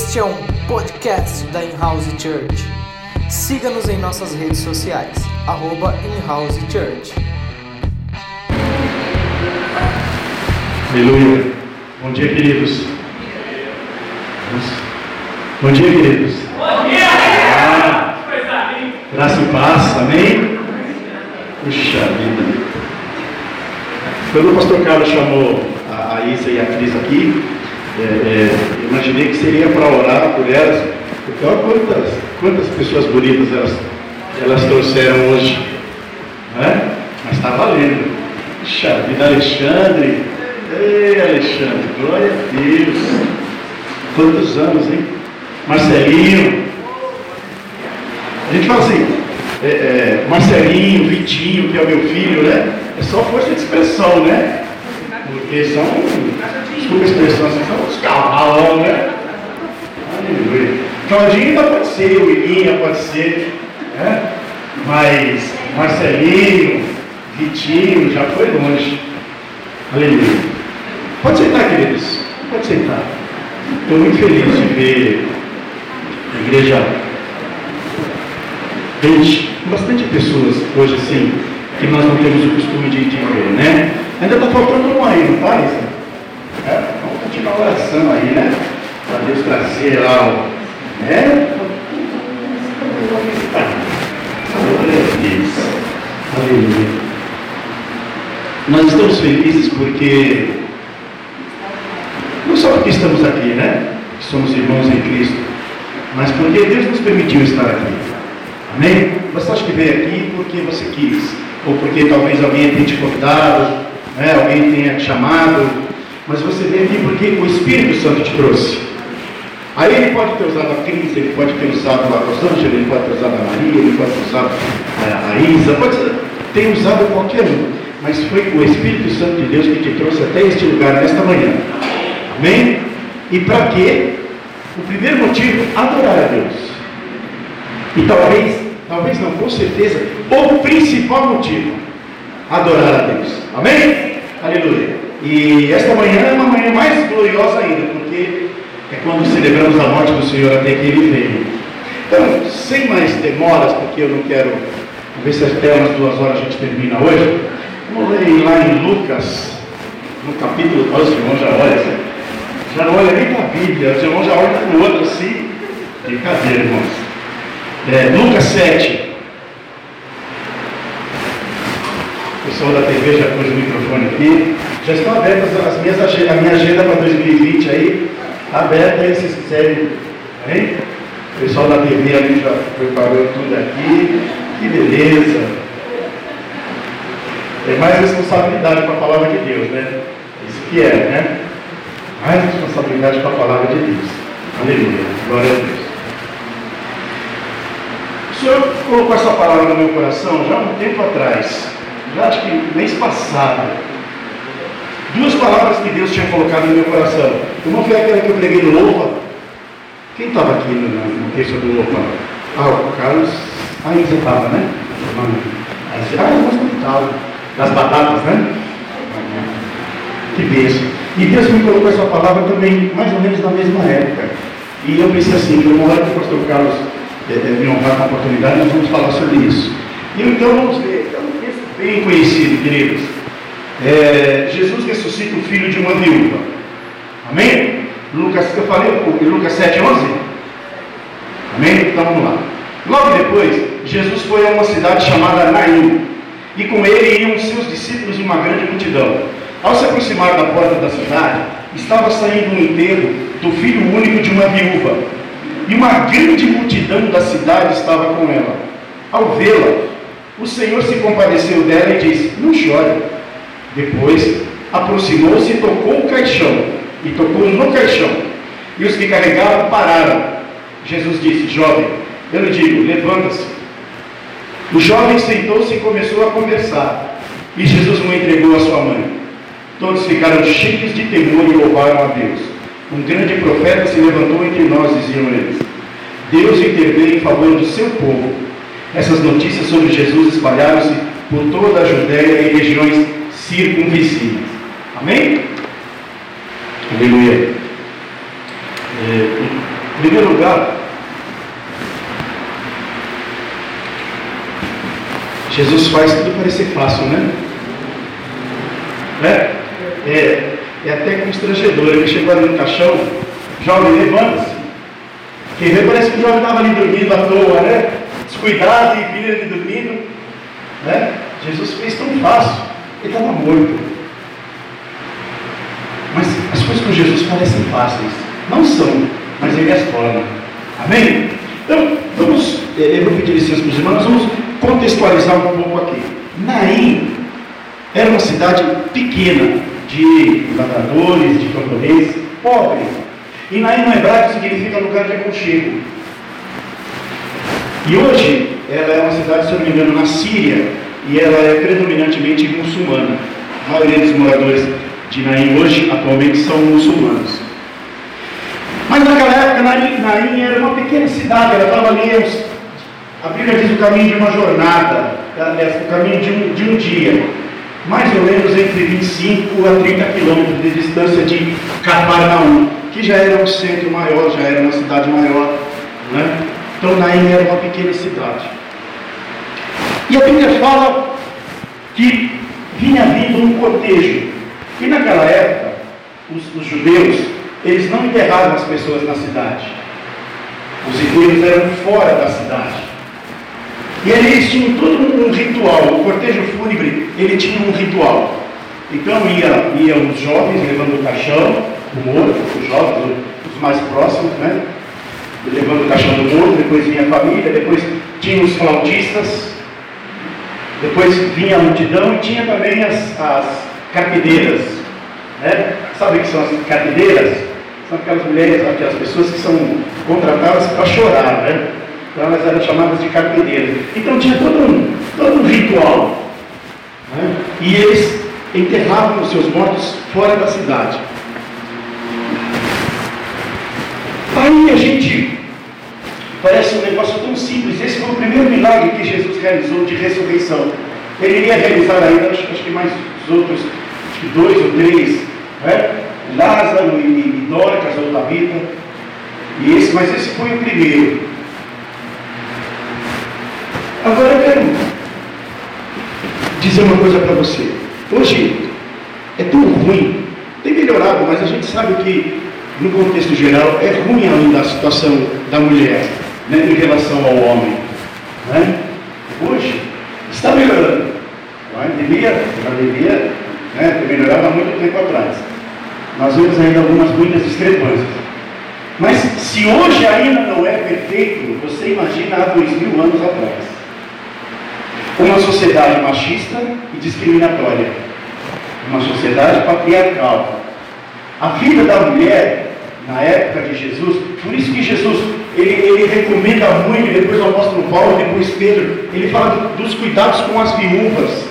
Este é um podcast da In-House Church. Siga-nos em nossas redes sociais, arroba In-House Church. Aleluia. Bom dia, queridos. Bom dia, queridos. Bom dia! Ah, graça e paz, amém? Puxa vida. Quando o pastor Carlos chamou a Isa e a Cris aqui, é, é, imaginei que seria para orar por elas, porque olha quantas, quantas pessoas bonitas elas, elas trouxeram hoje. Né? Mas está valendo. Puxa vida, Alexandre. Ei, Alexandre, glória a Deus. Quantos anos, hein? Marcelinho. A gente fala assim, é, é, Marcelinho, Vitinho, que é o meu filho, né? É só força de expressão, né? Porque são, desculpa a expressão, assim, são os cavalos, né? Aleluia. Claudinho ainda pode ser, o Ilinha pode ser, né? Mas Marcelinho, Vitinho, já foi longe. Aleluia. Pode sentar, queridos. Pode sentar. Estou muito feliz de ver a igreja gente, bastante pessoas hoje assim, que nós não temos o costume de, de ver, né? Ainda está faltando um aí, não está, Isa? É, vamos continuar a oração aí, né? Para Deus trazer lá o. Né? Aleluia. Nós estamos felizes porque. Não só porque estamos aqui, né? Que somos irmãos em Cristo, mas porque Deus nos permitiu estar aqui. Amém? Você acha que veio aqui porque você quis, ou porque talvez alguém tenha te convidado, né? alguém tenha te chamado, mas você veio aqui porque o Espírito Santo te trouxe. Aí ele pode ter usado a Cris, ele pode ter usado a Rosângela, ele pode ter usado a Maria, ele pode ter usado é, a Isa, pode ter usado qualquer um, mas foi o Espírito Santo de Deus que te trouxe até este lugar nesta manhã. Amém? E para quê? O primeiro motivo, adorar a Deus. E talvez, talvez não, com certeza, o principal motivo, adorar a Deus. Amém? Aleluia. E esta manhã é uma manhã mais gloriosa ainda, porque é quando celebramos a morte do Senhor até que Ele veio. Então, sem mais demoras, porque eu não quero ver se até umas duas horas a gente termina hoje. Vamos ler lá em Lucas, no capítulo, olha, os irmãos já olham, já não olha nem para a Bíblia, os irmãos já olham para o outro assim. Brincadeira, irmãos. É, Lucas 7. O pessoal da TV já pôs o microfone aqui. Já estão abertas as minhas, a minha agenda para 2020 aí. Está aberta aí, vocês quiserem. Hein? O pessoal da TV ali já preparou tudo aqui. Que beleza. Tem mais responsabilidade com a palavra de Deus, né? Isso que é, né? Mais responsabilidade com a palavra de Deus. Aleluia. Glória a Deus. O Senhor colocou essa palavra no meu coração já há um tempo atrás. Já acho que mês passado. Duas palavras que Deus tinha colocado no meu coração. Uma foi aquela que eu preguei no Loupa. Quem estava aqui no, no texto do Loupa? Ah, o Carlos. Ah, você estava, né? Ah, eu gosto Das batatas, né? Que beijo. E Deus me colocou essa palavra também, mais ou menos na mesma época. E eu pensei assim, que uma hora que o pastor Carlos é, é, me honrar com a oportunidade, nós vamos falar sobre isso. E então vamos ver, é um texto bem conhecido, queridos. É, Jesus ressuscita o filho de uma viúva. Amém? Lucas, eu falei, Lucas 7, 11? Amém? Então vamos lá. Logo depois, Jesus foi a uma cidade chamada Naim, e com ele iam seus discípulos e uma grande multidão. Ao se aproximar da porta da cidade, estava saindo um enterro do filho único de uma viúva, e uma grande multidão da cidade estava com ela. Ao vê-la, o Senhor se compadeceu dela e disse: Não chore. Depois aproximou-se e tocou o caixão, e tocou no caixão. E os que carregavam pararam. Jesus disse: Jovem, eu lhe digo, levanta-se. O jovem sentou-se e começou a conversar. E Jesus o entregou à sua mãe. Todos ficaram cheios de temor e louvaram a Deus. Um grande profeta se levantou entre nós, diziam eles. Deus interveio em favor do seu povo. Essas notícias sobre Jesus espalharam-se por toda a Judéia e regiões circunvizinhas. Amém? Aleluia. É, Em primeiro lugar, Jesus faz tudo parecer fácil, né? É, é, é até constrangedor. Ele chegou ali no caixão, jovem, levanta-se. Quem vê parece que o jovem estava ali dormindo à toa, né? Descuidado e vira ele dormindo. Né? Jesus fez tão fácil. Ele estava morto. Mas as coisas com Jesus parecem fáceis. Não são, mas ele as torna. Amém? Então, vamos, eh, eu vou pedir licença para os irmãos, vamos contextualizar um pouco aqui. Naim era uma cidade pequena, de lavradores, de camponeses, pobre. E Naim no hebraico significa lugar de aconchego. E hoje ela é uma cidade, se eu não me engano, na Síria, e ela é predominantemente muçulmana. A maioria dos moradores de Naim hoje, atualmente, são muçulmanos. Mas naquela época, Naim, Naim era uma pequena cidade, ela estava ali, a Bíblia diz o caminho de uma jornada, o caminho de um, de um dia, mais ou menos entre 25 a 30 quilômetros de distância de Cafarnaum, que já era um centro maior, já era uma cidade maior. Né? Então Naim era uma pequena cidade. E a Bíblia fala que vinha vindo um cortejo. E naquela época, os, os judeus, eles não enterravam as pessoas na cidade. Os enterros eram fora da cidade. E eles tinham todo um ritual. O cortejo fúnebre, ele tinha um ritual. Então ia, ia os jovens levando o caixão, o morto, os jovens, os mais próximos, né? Levando o caixão do morto, depois vinha a família, depois tinha os flautistas, depois vinha a multidão e tinha também as, as carpideiras. Né? Sabe o que são as carpideiras? São aquelas mulheres, aquelas pessoas que são contratadas para chorar, né? Então elas eram chamadas de carpideiras. Então tinha todo um, todo um ritual. Né? E eles enterravam os seus mortos fora da cidade. Aí a gente Parece um negócio tão simples. Esse foi o primeiro milagre que Jesus realizou de ressurreição. Ele iria realizar ainda, acho, acho que mais os outros, acho que dois ou três, né? Lázaro e, e Dorcas ou Tabita. E esse, mas esse foi o primeiro. Agora eu quero dizer uma coisa para você. Hoje é tão ruim, tem melhorado, mas a gente sabe que no contexto geral é ruim ainda a situação da mulher né, em relação ao homem. Né? Hoje está melhorando. Mas devia, já devia né, ter melhorado há muito tempo atrás. Nós vemos ainda algumas muitas discrepâncias. Mas se hoje ainda não é perfeito, você imagina há dois mil anos atrás. Uma sociedade machista e discriminatória. Uma sociedade patriarcal. A vida da mulher na época de Jesus. Por isso que Jesus ele, ele recomenda muito, depois o apóstolo Paulo, depois Pedro, ele fala dos cuidados com as viúvas.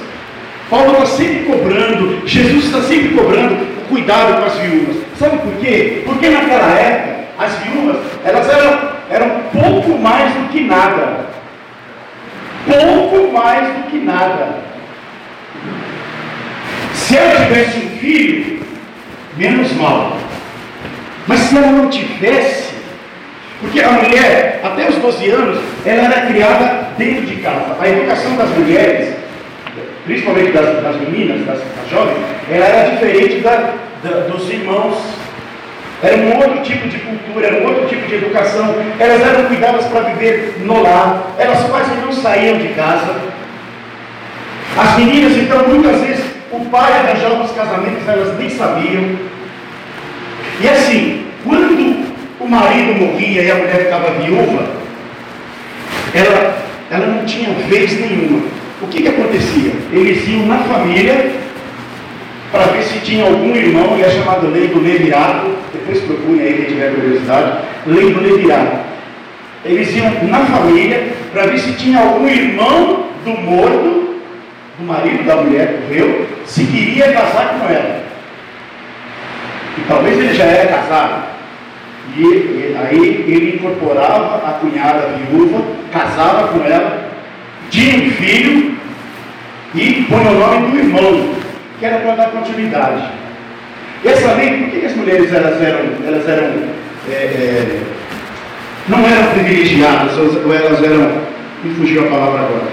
Paulo está sempre cobrando, Jesus está sempre cobrando o cuidado com as viúvas. Sabe por quê? Porque naquela época as viúvas elas eram, eram pouco mais do que nada. Pouco mais do que nada. Se ela tivesse um filho, menos mal. Mas se ela não tivesse, porque a mulher, até os 12 anos, ela era criada dentro de casa. A educação das mulheres, principalmente das, das meninas, das, das, jovens, ela era diferente da, da, dos irmãos. Era um outro tipo de cultura, era um outro tipo de educação. Elas eram cuidadas para viver no lar. Elas quase não saíam de casa. As meninas, então, muitas vezes, o pai arranjava os casamentos, elas nem sabiam. E assim, quando o marido morria e a mulher ficava viúva, ela, ela não tinha vez nenhuma. O que, que acontecia? Eles iam na família para ver se tinha algum irmão, e é chamado lei do levirato, depois procure aí quem tiver curiosidade, lei do levirato. Eles iam na família para ver se tinha algum irmão do morto, do marido da mulher que morreu, se queria casar com ela. E talvez ele já era casado. E, e aí ele incorporava a cunhada viúva, casava com ela, tinha um filho e põe o nome do irmão, que era para dar continuidade. Essa lei, por que as mulheres elas eram, elas eram é, é, não eram privilegiadas, ou elas eram, me fugiu a palavra agora,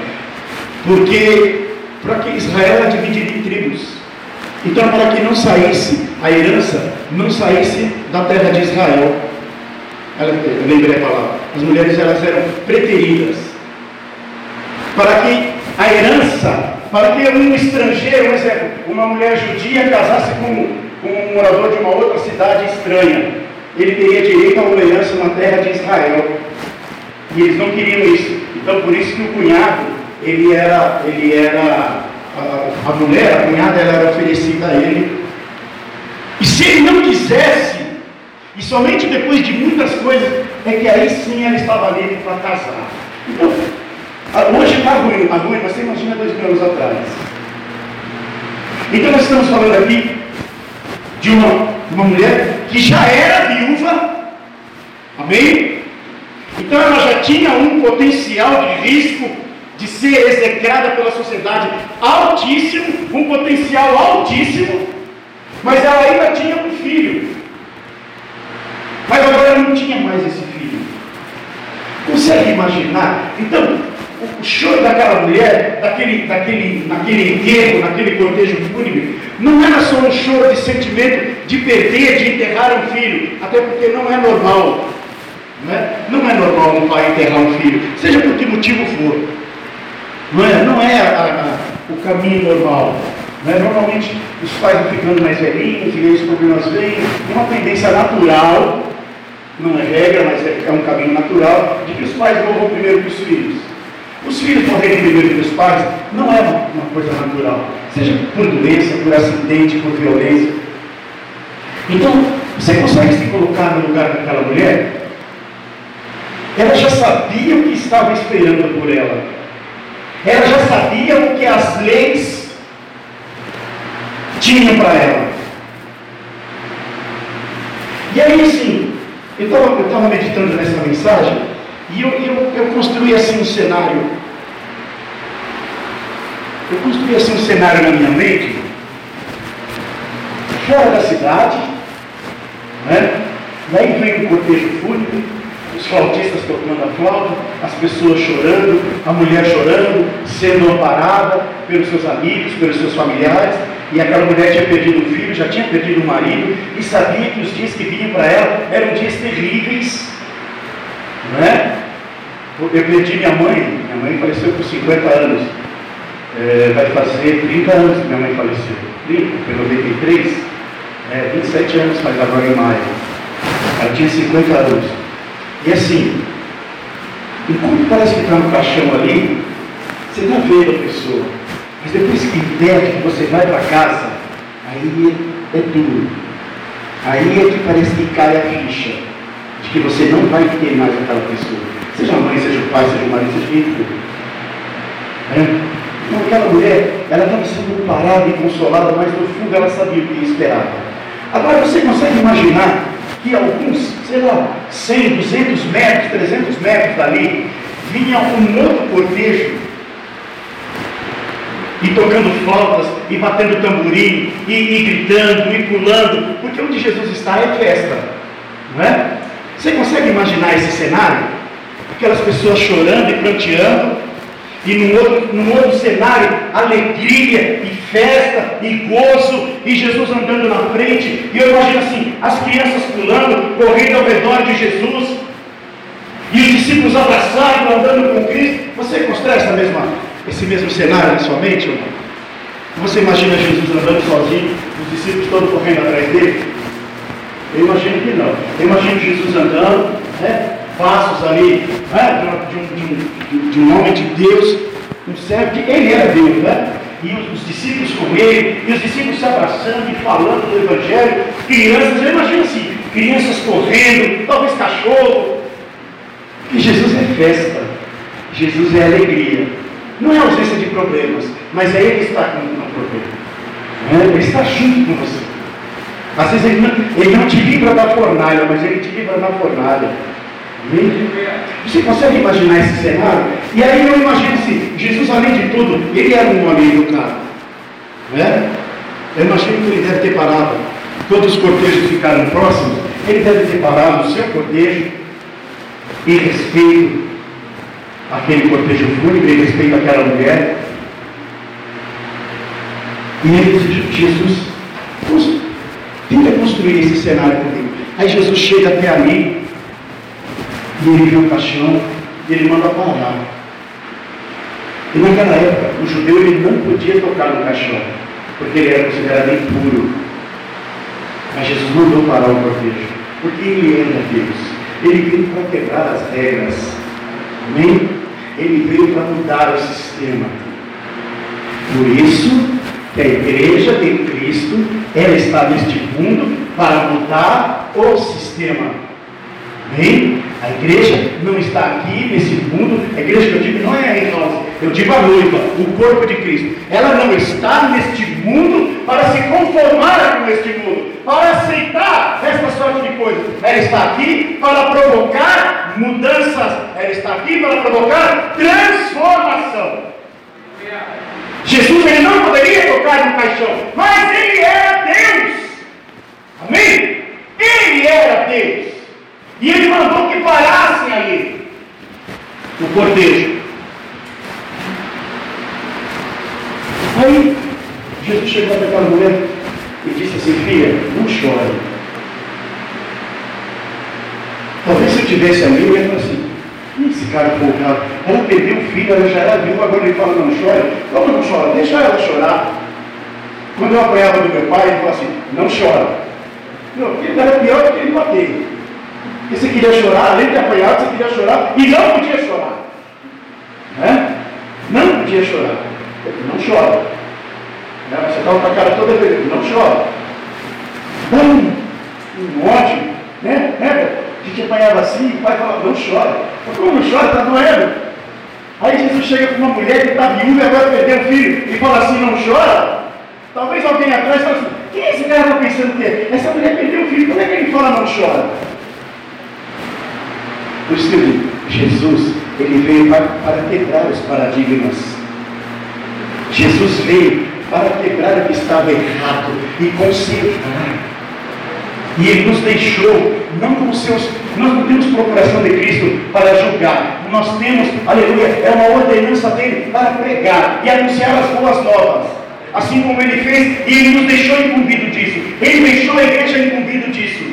porque para que Israel era dividido em tribos. Então, para que não saísse a herança, não saísse da terra de Israel. Eu lembrei a palavra. As mulheres elas eram preteridas. Para que a herança, para que um estrangeiro, por exemplo, uma mulher judia casasse com, com um morador de uma outra cidade estranha, ele teria direito a uma herança na terra de Israel. E eles não queriam isso. Então, por isso que o cunhado, ele era, ele era a, a mulher, a cunhada, ela era oferecida a ele. E se ele não quisesse, e somente depois de muitas coisas, é que aí sim ela estava livre para casar. Então, hoje está ruim, a ruim, você imagina dois mil anos atrás. Então nós estamos falando aqui de uma, uma mulher que já era viúva, amém? Então ela já tinha um potencial de risco de ser execrada pela sociedade altíssimo, um potencial altíssimo, mas ela ainda tinha um filho. Mas agora não tinha mais esse filho. Consegue imaginar? Então, o choro daquela mulher, daquele, daquele, naquele enterro, naquele cortejo fúnebre, não era só um choro de sentimento de perder, de enterrar um filho, até porque não é normal. Não é, não é normal um pai enterrar um filho, seja por que motivo for. Não é, não é a, a, o caminho normal. Não é? Normalmente os pais vão ficando mais velhinhos e os problemas vêm. Uma tendência natural, não é regra, mas é, é um caminho natural, de que os pais morram primeiro que os filhos. Os filhos morrerem primeiro que os pais não é uma, uma coisa natural, seja por doença, por acidente, por violência. Então, você consegue se colocar no lugar daquela mulher? Ela já sabia o que estava esperando por ela. Ela já sabia o que as leis tinham para ela. E aí, assim, eu estava meditando nessa mensagem e eu, eu, eu construí assim um cenário. Eu construí assim um cenário na minha mente, fora da cidade, né? E aí vem um cortejo fúnebre, os flautistas tocando a flauta, as pessoas chorando, a mulher chorando, sendo amparada pelos seus amigos, pelos seus familiares, e aquela mulher tinha perdido um filho, já tinha perdido um marido, e sabia que os dias que vinham para ela eram dias terríveis, não é? Eu perdi minha mãe, minha mãe faleceu por 50 anos, é, vai fazer 30 anos que minha mãe faleceu, 30, foi 93, é, 27 anos faz agora em maio, ela tinha 50 anos. E assim, enquanto parece que está no caixão ali, você está vendo a pessoa. Mas depois que entende que você vai para casa, aí é duro. Aí é que parece que cai a ficha de que você não vai ter mais aquela pessoa. Seja mãe, seja pai, seja marido, seja for. É? Então aquela mulher, ela estava sendo parada e consolada, mas no fundo ela sabia o que esperava. Agora você consegue imaginar que alguns, sei lá, 100, 200 metros, 300 metros dali, vinha um outro cortejo e tocando flautas, e batendo tamborim, e, e, gritando, e pulando, porque onde Jesus está é festa, não é? Você consegue imaginar esse cenário? Aquelas pessoas chorando e pranteando, e num outro, num outro cenário, alegria e festa e gozo, e Jesus andando na frente, e eu imagino assim, as crianças pulando, correndo ao redor de Jesus, e os discípulos abraçados, andando com Cristo. Você constrói essa mesma, esse mesmo cenário na sua mente? Ou Você imagina Jesus andando sozinho, os discípulos todos correndo atrás dele? Eu imagino que não. Eu imagino Jesus andando, né? passos ali, né, de, um, de, um, de, um, homem de Deus, um servo que ele era Deus, né? E os, os, discípulos com ele, e os discípulos se abraçando e falando do Evangelho, crianças, eu imagino assim, crianças correndo, talvez cachorro. E Jesus é festa, Jesus é alegria. Não é ausência de problemas, mas é Ele está com o problema. É, ele está junto com você. Às vezes ele não, ele não te livra da fornalha, mas ele te livra da fornalha. Você consegue imaginar esse cenário? E aí eu imagino assim, Jesus além de tudo, ele era um homem educado. Né? Eu imagino que ele deve ter parado. Quando os cortejos ficaram próximos, ele deve ter parado o seu cortejo em respeito àquele cortejo fúnebre, em respeito àquela mulher. E ele Jesus, tenta construir esse cenário comigo. Aí Jesus chega até ali, e ele vê o caixão, e ele manda parar. E naquela época, o judeu ele não podia tocar no caixão, porque ele era considerado impuro. Mas Jesus mandou parar o cortejo, porque ele era Deus. Ele veio para quebrar as regras. Amém? Ele veio para mudar o sistema. Por isso que a igreja de Cristo, ela está neste mundo para mudar o sistema. Amém? A igreja não está aqui nesse mundo, a igreja que eu digo não é a nós, eu digo a noiva, o corpo de Cristo. Ela não está neste mundo para se conformar com este mundo, para aceitar esta sorte de coisas. Ela está aqui para provocar mudanças, ela está aqui para provocar transformação. Jesus ele não poderia tocar no caixão, mas ele era Deus. Amém? Ele era Deus. E ele mandou que parassem ali o cortejo. Aí Jesus chegou para aquela mulher e disse assim, filha, não chore. Talvez se eu tivesse ali, eu ia falar assim, esse cara folgado, ela perdeu o filho, ela já era viúva, agora ele fala, não chore. Como não chora? Deixa ela chorar. Quando eu apanhava do meu pai, ele falou assim, não chora. Meu filho era pior do que ele bater. Porque você queria chorar, além de apanhar, você queria chorar e não podia chorar. Né? Não podia chorar. Não chora. Né? Você estava com a cara toda vermelha, não chora. Dá um, um ódio, né? né? A gente apanhava assim, o pai falava, não chora. Mas como não chora, está doendo. Aí Jesus chega com uma mulher que está viúva e agora perdeu o filho e fala assim, não chora. Talvez alguém atrás fale assim, quem é esse cara está pensando que é? Essa mulher perdeu o filho, como é que ele fala não chora? Por isso que Jesus, ele veio para, para quebrar os paradigmas. Jesus veio para quebrar o que estava errado e consertar. E Ele nos deixou, não como seus, nós não temos procuração de Cristo para julgar, nós temos, aleluia, é uma ordenança dele para pregar e anunciar as boas novas. Assim como ele fez, e ele nos deixou incumbido disso. Ele deixou a igreja incumbido disso.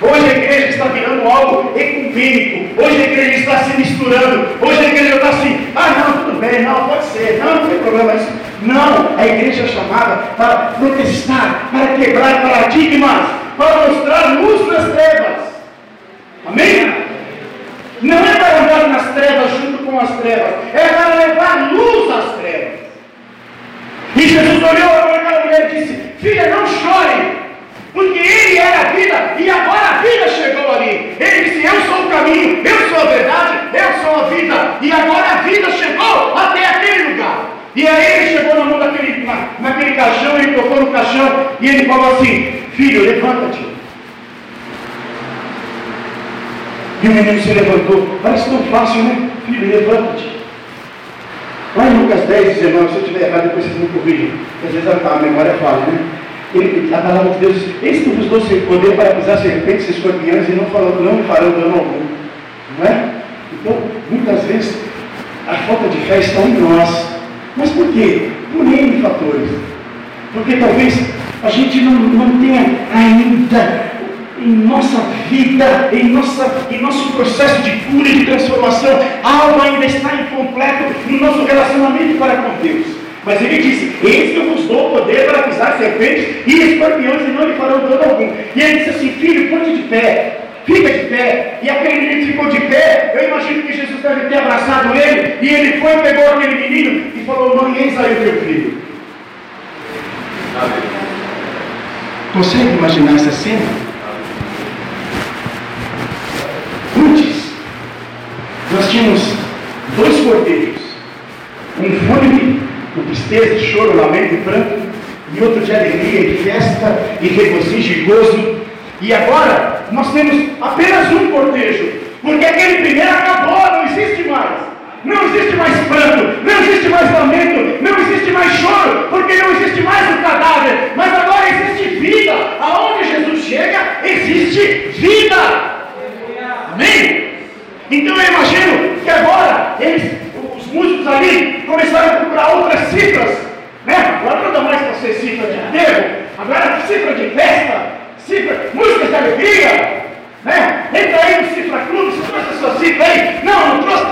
Hoje a igreja está virando algo ecumênico. Hoje a igreja está se misturando. Hoje a igreja está assim, ah não, tudo bem, não, pode ser, não, não tem problema isso. Não, a igreja é chamada para protestar, para quebrar paradigmas, para mostrar luz nas trevas. Amém? Não é para andar nas trevas junto com as trevas, é para levar luz às trevas. E Jesus olhou para aquela mulher e disse: Filha, não chore, porque ele era a vida e agora a vida chegou ali. Ele disse: Eu sou o caminho, eu sou a verdade, eu sou a vida, e agora a vida chegou até aquele lugar. E aí ele chegou na mão daquele, na, naquele caixão, ele tocou no caixão e ele falou assim: Filho, levanta-te. E o menino se levantou. Parece tão fácil, né? Filho, levanta-te. Lá em Lucas 10, 19, se eu estiver errado, depois vocês me corrigem. Às vezes a memória falha, né? Ele, a palavra de Deus eis que vos dou poder para pisar serpentes e escorpiões e não, farão, não farão dano algum. Não é? Então, muitas vezes, a falta de fé está em nós. Mas por quê? Por N fatores. Porque talvez a gente não, não tenha ainda em nossa vida, em, nossa, em nosso processo de cura e de transformação, algo ainda está incompleto no nosso relacionamento para com Deus. Mas ele disse: Eis que eu vos dou poder para pisar serpentes e escorpiões e não lhe farão dano algum. E ele disse assim: Filho, ponte de pé, fica de pé. E aquele menino ficou de pé. Eu imagino que Jesus deve ter E ele foi, pegou aquele menino e falou: Mãe, eis aí o teu filho. Consegue imaginar essa cena? Antes, nós tínhamos dois cordeiros, um fúnebre, com tristeza, choro, lamento e pranto, e outro de alegria e festa e regozijo e gozo. E agora nós temos apenas um cortejo, porque aquele primeiro acabou, não existe mais. Não existe mais pranto, não existe mais lamento, não existe mais choro, porque não existe mais o cadáver, mas agora existe vida. Aonde Jesus chega, existe vida. Amém? Então eu imagino que agora eles, os músicos ali começaram a comprar outras cifras, né? Agora não dá mais para ser cifra de enterro, agora é cifra de festa, cifra, músicas de alegria, né? Entra aí no cifra clube, você trouxe a sua cifra aí? Não, não trouxe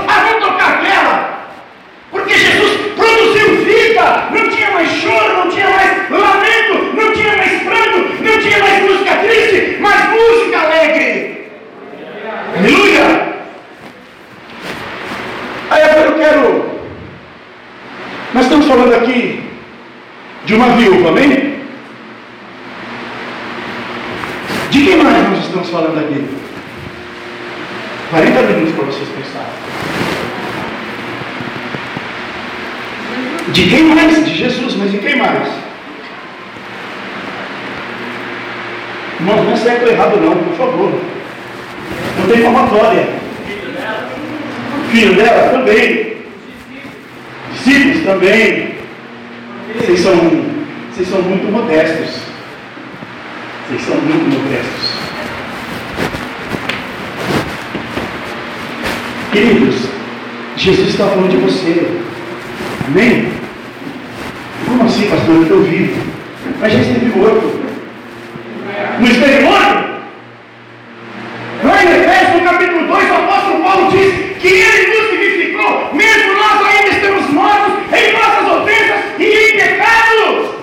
está falando de você. Amém? Como assim, pastor? Eu vivo. Mas já esteve morto. Não esteve morto? Lá em Efésios, no capítulo 2, o apóstolo Paulo diz que ele nos vivificou, mesmo nós ainda estamos mortos em nossas ofensas e em pecados.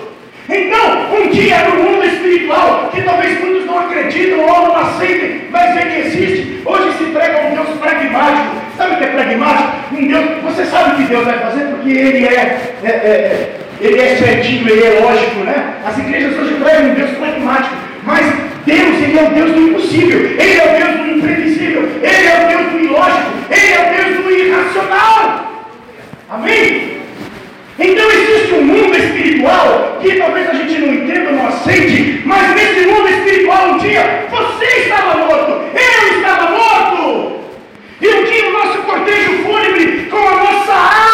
Então, um dia no mundo espiritual, que talvez muitos não acreditam ou não aceitem, mas ele existe, hoje se prega um Deus pragmático. Sabe o que é pragmático? Deus, você sabe o que Deus vai fazer porque ele é, é, é ele é certinho, ele é lógico, né? As igrejas hoje pregam um Deus pragmático, mas Deus, ele é o Deus do impossível, ele é o Deus do imprevisível, ele é o Deus do ilógico, ele é o Deus do irracional. Amém? Então existe um mundo espiritual que talvez a gente não entenda, não aceite, mas nesse mundo espiritual um dia você estava morto, eu estava morto. E um dia o nosso cortejo fúnebre, com a nossa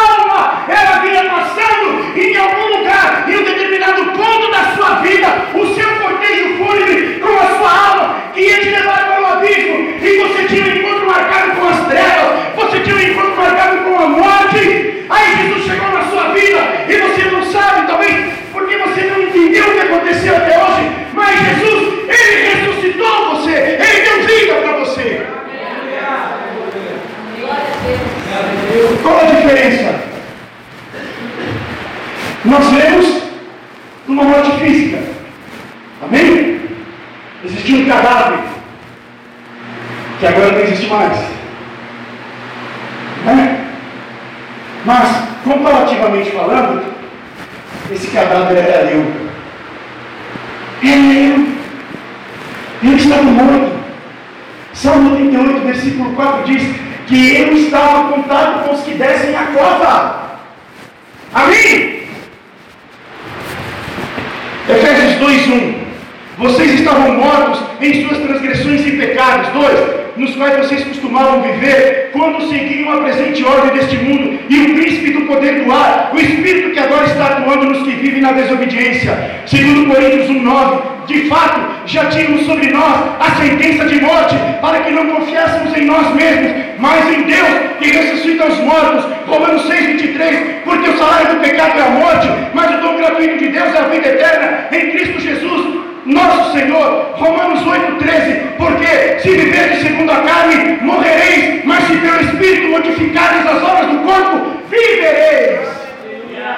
21. Vocês estavam mortos em suas transgressões e pecados. 2. Nos quais vocês costumavam viver quando seguiam a presente ordem deste mundo e o príncipe do poder do ar, o espírito que agora está atuando nos que vivem na desobediência. Segundo Coríntios 1,9, de fato, já tínhamos sobre nós a sentença de morte, para que não confiássemos em nós mesmos, mas em Deus que ressuscita os mortos. Romanos 6:23, porque o salário do pecado é a morte, mas o dom gratuito de Deus é a vida eterna em Cristo Jesus nosso Senhor, Romanos 8,13, porque se viverdes segundo a carne, morrereis, mas se pelo Espírito modificares as obras do corpo, vivereis.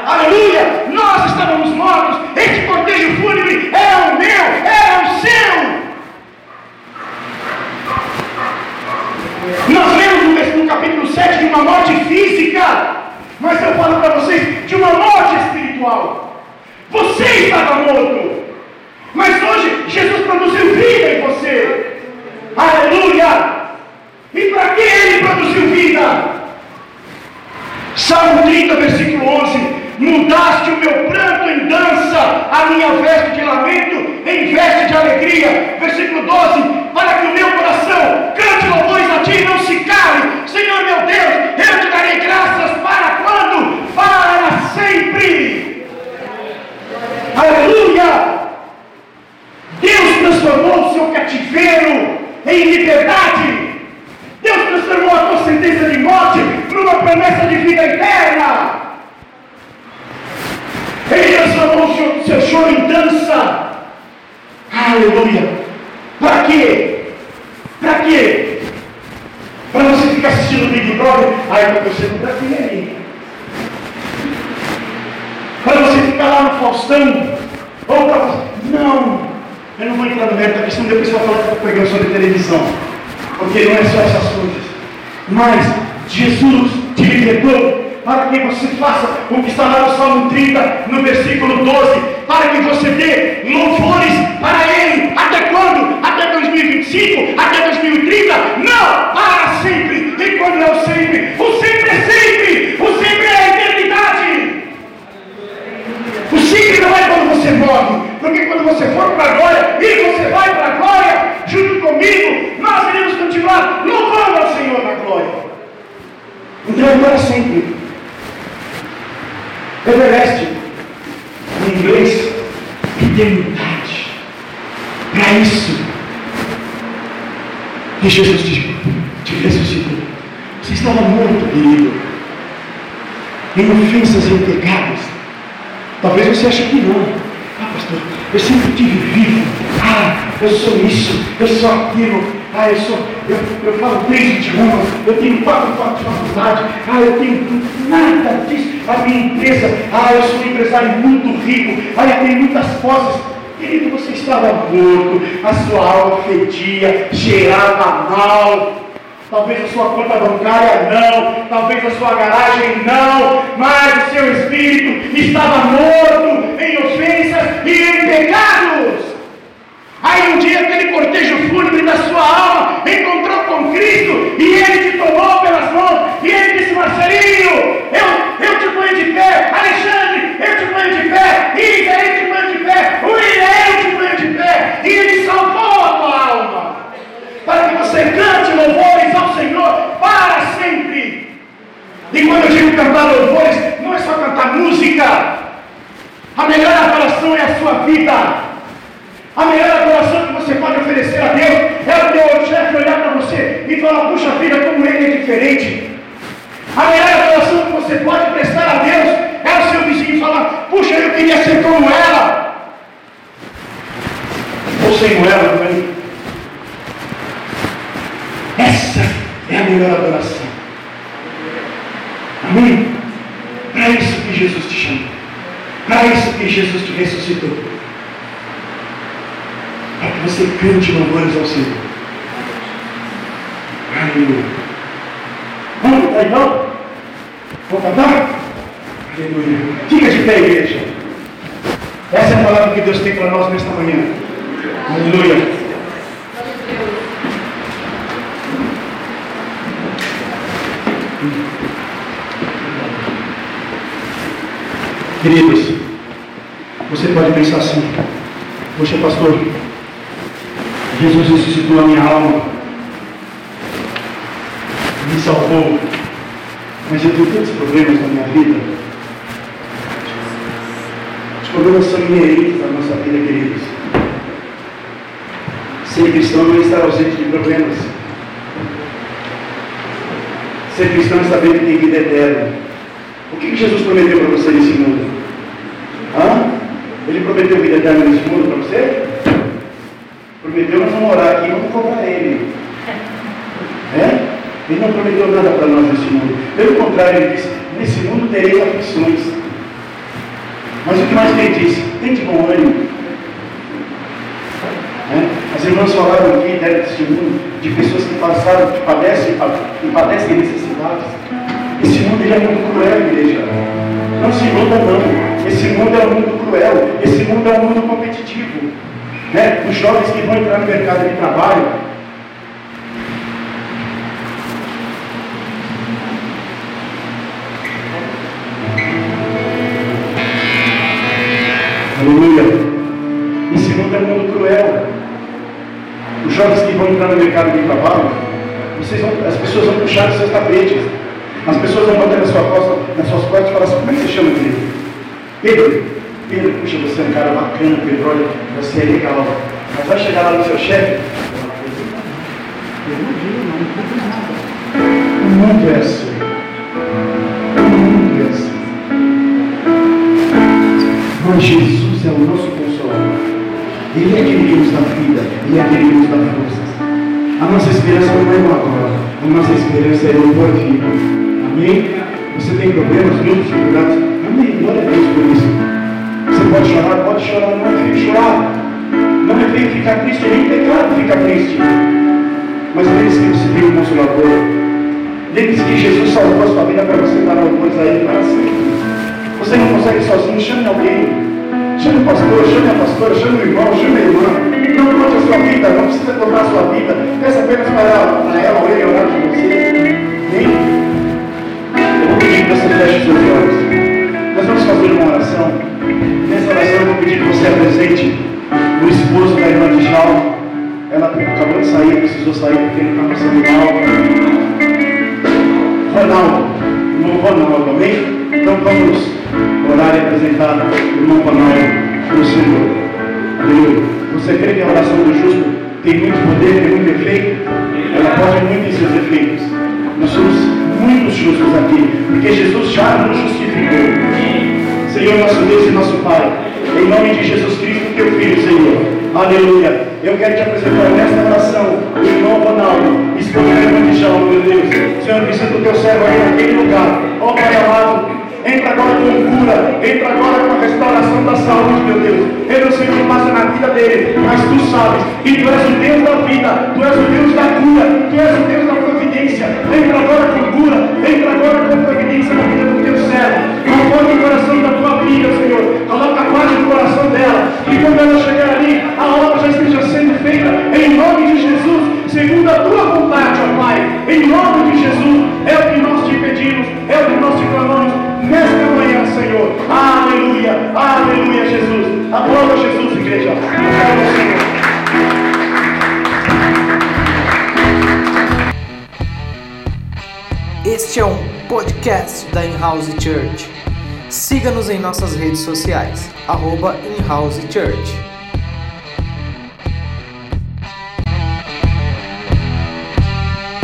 Aleluia! Nós estávamos mortos, este cortejo fúnebre era o meu, era o seu. Nós lemos no capítulo 7 de uma morte física, mas eu falo para vocês de uma morte espiritual. Você estava morto. Mas hoje Jesus produziu vida em você. Aleluia! E para que ele produziu vida? Salmo 30, versículo 11. Mudaste o meu pranto em dança, a minha veste de lamento em veste de alegria. Versículo 12. Para que o meu coração cante louvores a ti não se cale. Senhor meu Deus, eu te darei graças para quando? Para sempre. Aleluia! Deus transformou o seu cativeiro em liberdade. Deus transformou a tua sentença de morte numa promessa de vida eterna. Ele transformou o seu, choro em dança. Aleluia! Para quê? Para quê? Para você ficar assistindo Big Brother? Aí eu estou sendo para quê? Para você ficar lá no Faustão? Ou para você... Não! Eu não vou entrar no mérito da questão, depois você vai falar que eu estou pegando sobre televisão. Porque não é só essas coisas. Mas Jesus te libertou para que você faça o que está lá no Salmo 30, no versículo 12, para que você dê louvores para Ele. Até quando? Até 2025? Até 2030? Não! Para sempre! E quando é o sempre? O sempre é sempre! O sempre é a eternidade! O sempre não é quando você morre, porque quando você for para a glória, e você vai para a glória, junto comigo, nós iremos continuar louvando ao Senhor na glória. Então é para sempre. Everest, em inglês, eternidade. Para isso que Jesus te, te ressuscitou. Você estava morto, querido, em ofensas e pecados. Talvez você ache que não. Ah, pastor, eu sempre tive vivo. Ah, eu sou isso, eu sou aquilo. Ah, eu sou, eu, eu falo três idiomas, eu tenho quatro, quatro de faculdade, ah, eu tenho nada disso, a minha empresa, ah, eu sou um empresário muito rico, ah, eu tenho muitas posses. Querido, você estava morto, a sua alma fedia, cheirava mal. Talvez a sua conta bancária não, talvez a sua garagem não, mas o seu espírito estava morto em ofensas e em pecados. Aí um dia aquele cortejo fúnebre da sua alma encontrou com Cristo e ele te tomou pelas mãos e ele disse, Marcelinho, eu, eu te ponho de pé, Alexandre, eu te ponho de pé, Isa, eu te ponho de pé, William, eu te ponho de pé, e ele salvou a tua alma, para que você cante louvores ao Senhor para sempre. E quando eu digo cantar louvores, não é só cantar música, a melhor adoração é a sua vida. Puxa vida, como ele é diferente. A melhor adoração que você pode prestar a Deus é o seu vizinho falar, puxa, eu queria ser como ela. Ou sem ela também. Essa é a melhor adoração. Amém? Para isso que Jesus te chama. Para isso que Jesus te ressuscitou para que você cante louvores ao Senhor. Aleluia. Vamos cantar então? Vamos cantar? Aleluia. Fica de pé, igreja. Essa é a palavra que Deus tem para nós nesta manhã. Aleluia. Queridos, você pode pensar assim, poxa pastor, Jesus ressuscitou a minha alma, salvou, mas eu tenho tantos problemas na minha vida. Os problemas são inerentes à nossa vida, queridos. Ser cristão não é estar ausente de problemas. Ser cristão é saber que tem vida eterna. O que Jesus prometeu para você nesse mundo? Hã? Ele prometeu vida eterna nesse mundo para você? prometeu nós vamos morar aqui vamos cobrar ele. É? Ele não prometeu nada para nós nesse mundo. Pelo contrário, ele disse, nesse mundo tereis aflições. Mas o que mais ele disse? Tem de bom ânimo. É? As irmãs falaram aqui, deram testemunho de pessoas que passaram, que padecem, que padecem necessidades. Esse mundo já é muito cruel, igreja. Não se iluda não. Esse mundo é um mundo cruel. Esse mundo é um mundo competitivo né, os jovens que vão entrar no mercado de trabalho. Aleluia. Esse mundo é um mundo cruel. Os jovens que vão entrar no mercado de trabalho, vão, as pessoas vão puxar os seus tapetes. As pessoas vão bater na sua costa, nas suas costas e falar assim, como é que você chama, querido? Pedro. Pedro, puxa, você é um cara bacana, Pedro, olha, você é legal. Mas vai chegar lá no seu chefe, eu não vi, não. O mundo é assim. O mundo é assim. Jesus é o nosso consolador. Ele é aquele que nos dá vida, Ele é aquele que nos dá forças. A nossa esperança não é no agora, a nossa esperança é no porvir. Amém? Você tem problemas, mil dificuldades. Amém? Glória a Deus por isso. Você pode chorar, pode chorar, não é feio chorar. Não é feio ficar triste, nem pecado ficar triste. Mas lembre-se que você tem um consolador. Lembre-se que Jesus salvou a sua vida para você dar louvores a Ele para sempre. Você não consegue sozinho, chame alguém. Chame o pastor, chame a pastora, chame o irmão, chame a irmã. Não conte a sua vida, não precisa contar a sua vida. Peça apenas para ela, para ela ou ele orar por você. Amém? Eu vou pedir que você feche seus olhos. Nós vamos fazer uma oração. Nessa oração eu vou pedir que você apresente o esposo da irmã de Jal. Ela acabou de sair, precisou sair porque ele está passando mal. Ronaldo, irmão Ronaldo, amém? Então vamos orar e apresentar o irmão Ronaldo para o Senhor. Aleluia. Você crê que a oração do justo tem muito poder, tem muito efeito? Ela pode muito em seus efeitos. Nós somos muito justos aqui, porque Jesus já nos justificou. Senhor, nosso Deus e nosso Pai, em nome de Jesus Cristo, teu Filho, Senhor. Aleluia. Eu quero te apresentar nesta oração o irmão Ronaldo, da irmã de João, meu Deus. Senhor, visita o teu servo aí naquele lugar. Ó oh, Pai amado, Entra agora com cura, entra agora com a restauração da saúde, meu Deus. Eu não sei o que passa na vida dele, mas tu sabes. E tu és o Deus da vida, tu és o Deus da cura, tu és o Deus da providência. Entra agora com cura, entra agora com providência na vida Aleluia, Jesus. Aplauda Jesus, igreja. Este é um podcast da In-House Church. Siga-nos em nossas redes sociais, arroba In-House Church.